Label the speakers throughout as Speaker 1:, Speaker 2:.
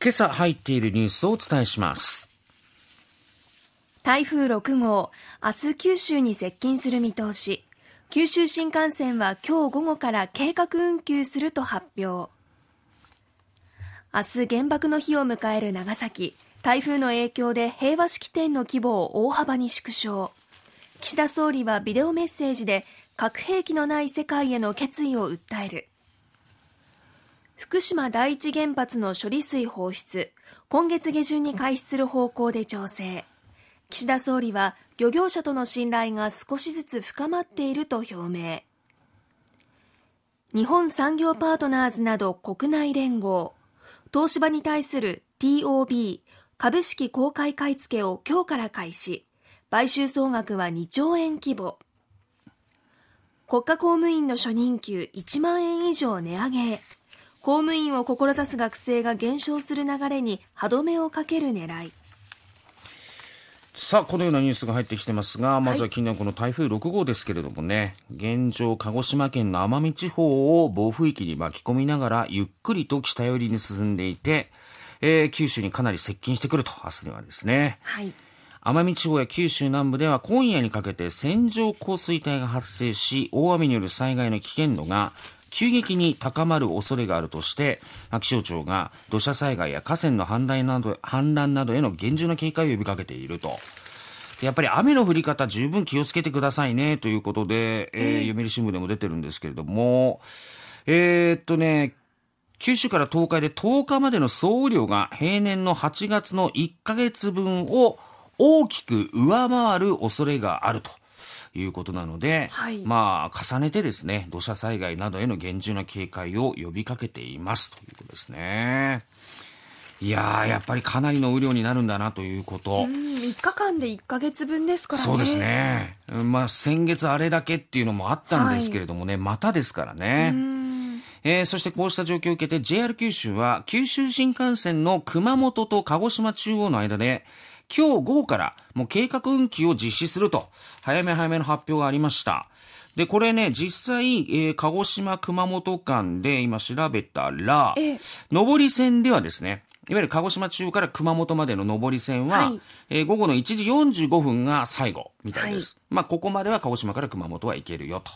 Speaker 1: 今朝入っているニュースをお伝えします。
Speaker 2: 台風6号明日九州に接近する見通し。九州新幹線は今日午後から計画運休すると発表。明日原爆の日を迎える長崎台風の影響で平和式典の規模を大幅に縮小。岸田総理はビデオメッセージで核兵器のない世界への決意を訴える。福島第一原発の処理水放出今月下旬に開始する方向で調整。岸田総理は漁業者との信頼が少しずつ深まっていると表明。日本産業パートナーズなど国内連合東芝に対する TOB 株式公開買い付けを今日から開始。買収総額は2兆円規模。国家公務員の初任給1万円以上値上げ。公務員を志す学生が減少する流れに歯止めをかける狙い
Speaker 1: さあ、このようなニュースが入ってきてますが、まずは近年この台風6号ですけれどもね、現状、鹿児島県の奄美地方を暴風域に巻き込みながら、ゆっくりと北寄りに進んでいて、えー、九州にかなり接近してくると、明日にはですね。
Speaker 2: はい。
Speaker 1: 奄美地方や九州南部では今夜にかけて線状降水帯が発生し、大雨による災害の危険度が急激に高まる恐れがあるとして、気象庁が土砂災害や河川の氾濫など氾濫などへの厳重な警戒を呼びかけていると。やっぱり雨の降り方十分気をつけてくださいねということで、えー、読売新聞でも出てるんですけれども、えー、っとね、九州から東海で10日までの総雨量が平年の8月の1ヶ月分を大きく上回る恐れがあると。いうことなので、はい、まあ、重ねてですね、土砂災害などへの厳重な警戒を呼びかけていますということですね。いややっぱりかなりの雨量になるんだなということ。
Speaker 2: 3日間で1か月分ですからね。
Speaker 1: そうですね。まあ、先月あれだけっていうのもあったんですけれどもね、はい、またですからね。えー、そしてこうした状況を受けて JR 九州は九州新幹線の熊本と鹿児島中央の間で今日午後からもう計画運休を実施すると、早め早めの発表がありました。で、これね、実際、えー、鹿児島熊本間で今調べたら、え上り線ではですね、いわゆる鹿児島中から熊本までの上り線は、はい、えー、午後の1時45分が最後みたいです。はい、まあ、ここまでは鹿児島から熊本は行けるよと。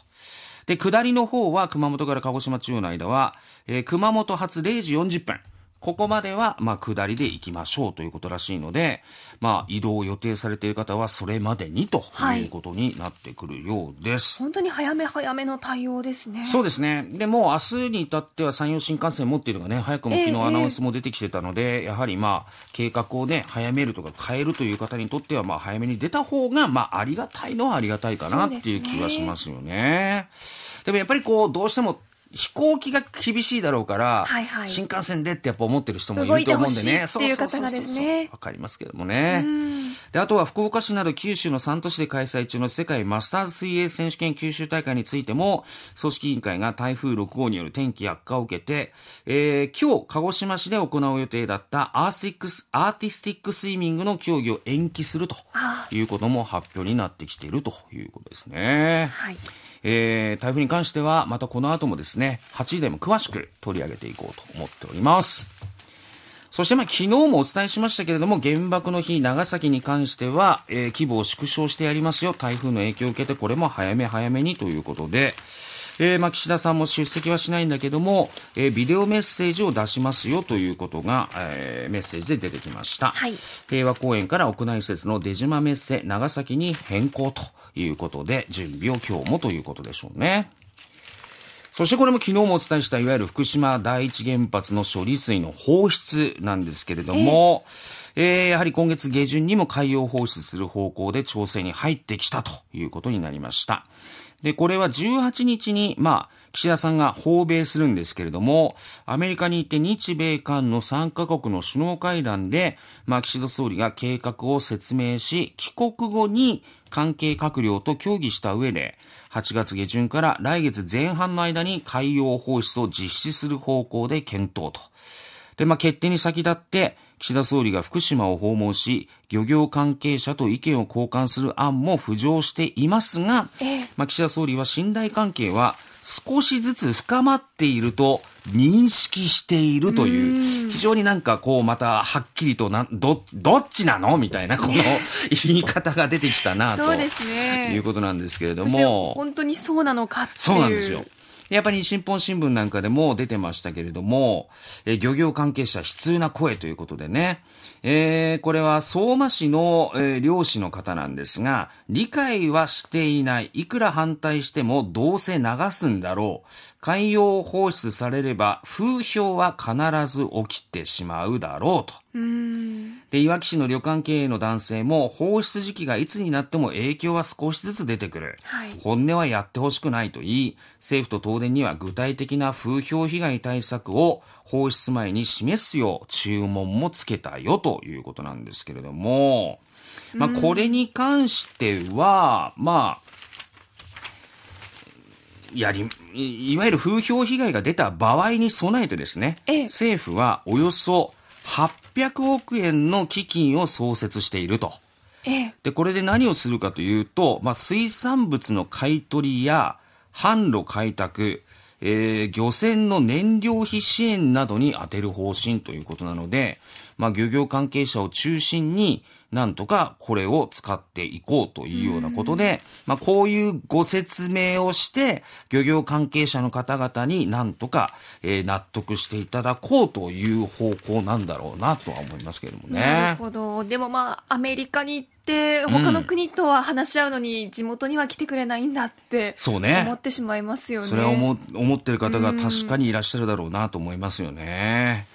Speaker 1: で、下りの方は熊本から鹿児島中の間は、えー、熊本発0時40分。ここまでは、まあ、下りで行きましょうということらしいので、まあ、移動を予定されている方はそれまでにということになってくるようです。
Speaker 2: はい、本当に早め早めの対応ですね。
Speaker 1: そうですね。でも、明日に至っては山陽新幹線持っているのがね、早くも昨日アナウンスも出てきてたので、えー、やはりまあ、計画をね、早めるとか変えるという方にとっては、まあ、早めに出た方が、まあ、ありがたいのはありがたいかなっていう気はしますよね。でもやっぱりこう、どうしても飛行機が厳しいだろうから、はいはい、新幹線でってやっぱ思ってる人もいると思うんでね。
Speaker 2: そうそうそうそう
Speaker 1: わかりますけどもね。で、あとは福岡市など九州の3都市で開催中の世界マスターズ水泳選手権九州大会についても、組織委員会が台風6号による天気悪化を受けて、えー、今日、鹿児島市で行う予定だったアースティックス、アーティスティックスイミングの競技を延期するということも発表になってきているということですね。はい。えー、台風に関しては、またこの後もですね、8時台も詳しく取り上げていこうと思っております。そしてまあ昨日もお伝えしましたけれども、原爆の日、長崎に関しては、えー、規模を縮小してやりますよ。台風の影響を受けて、これも早め早めにということで、えー、まあ岸田さんも出席はしないんだけども、えー、ビデオメッセージを出しますよということが、えー、メッセージで出てきました。はい、平和公園から屋内施設の出島メッセ長崎に変更ということで、準備を今日もということでしょうね。そしてこれも昨日もお伝えしたいわゆる福島第一原発の処理水の放出なんですけれども、えー、えー、やはり今月下旬にも海洋放出する方向で調整に入ってきたということになりました。で、これは18日に、まあ、岸田さんが訪米するんですけれども、アメリカに行って日米韓の3カ国の首脳会談で、まあ、岸田総理が計画を説明し、帰国後に関係閣僚と協議した上で、8月下旬から来月前半の間に海洋放出を実施する方向で検討と。で、まあ、決定に先立って、岸田総理が福島を訪問し、漁業関係者と意見を交換する案も浮上していますが、まあ、岸田総理は信頼関係は少しずつ深まっていると認識しているという、非常になんかこうまたはっきりとな、ど、どっちなの？みたいなこの言い方が出てきたなと。
Speaker 2: そうですね
Speaker 1: いうことなんですけれども。
Speaker 2: 本当にそうなのかっていう
Speaker 1: そうなんですよ。やっぱり新本新聞なんかでも出てましたけれども、えー漁業関係者悲痛な声ということでね、えーこれは相馬市の、えー漁師の方なんですが、理解はしていない。いくら反対してもどうせ流すんだろう。海洋放出されれば風評は必ず起きてしまうだろうと。で、いわき市の旅館経営の男性も、放出時期がいつになっても影響は少しずつ出てくる。
Speaker 2: はい
Speaker 1: 本音はやってほしくないと言い、政府と東電には具体的な風評被害対策を放出前に示すよう注文もつけたよということなんですけれども、まあ、これに関しては、まあ、やり、いいわゆる風評被害が出た場合に備えてですね、
Speaker 2: ええ。
Speaker 1: 政府はおよそ800億円の基金を創設していると。
Speaker 2: ええ。
Speaker 1: で、これで何をするかというと、まあ、水産物の買い取りや販路開拓、えー漁船の燃料費支援などに充てる方針ということなので、まあ、漁業関係者を中心に、なんとかこれを使っていこうというようなことで、まあ、こういうご説明をして、漁業関係者の方々になんとか、えー納得していただこうという方向なんだろうなとは思いますけれどもね。
Speaker 2: なるほど。でもまあアメリカに行って他の国とは話し合うのに地元には来てくれないんだって
Speaker 1: そうね。
Speaker 2: 思ってしまいますよね。
Speaker 1: それは思う思ってる方が確かにいらっしゃるだろうなと思いますよね。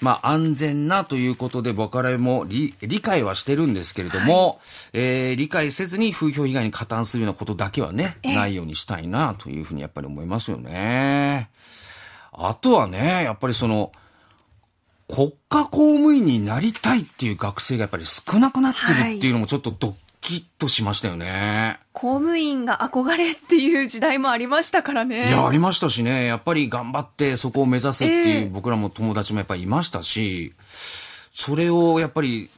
Speaker 1: まあ、安全なということで、僕らも理理解はしてるんですけれども、えー理解せずに風評被害に加担するようなことだけはね、
Speaker 2: ええ
Speaker 1: ないようにしたいなというふうにやっぱり思いますよね。あとはね、やっぱりその、国家公務員になりたいっていう学生がやっぱり少なくなってるっていうのもちょっとドッキッとしましたよね。
Speaker 2: 公務員が憧れっていう時代もありましたからね
Speaker 1: いや、ありましたしね。やっぱり頑張ってそこを目指せって
Speaker 2: ええ
Speaker 1: いう僕らも友達もやっぱりいましたし、それをやっぱり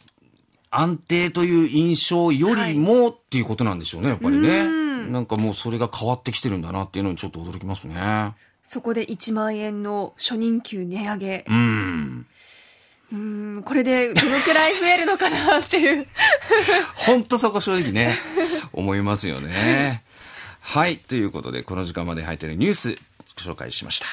Speaker 1: 安定という印象よりもっていうことなんでしょうね、やっぱりね。なんかもうそれが変わってきてるんだなっていうのにちょっと驚きますね。
Speaker 2: そこで1万円の初任給値上げ
Speaker 1: うん。
Speaker 2: うんこれでどのくらい増えるのかなっていう
Speaker 1: ほんとそこ正直ね、思いますよね。はい。ということで、この時間まで入っているニュース、ご紹介しました。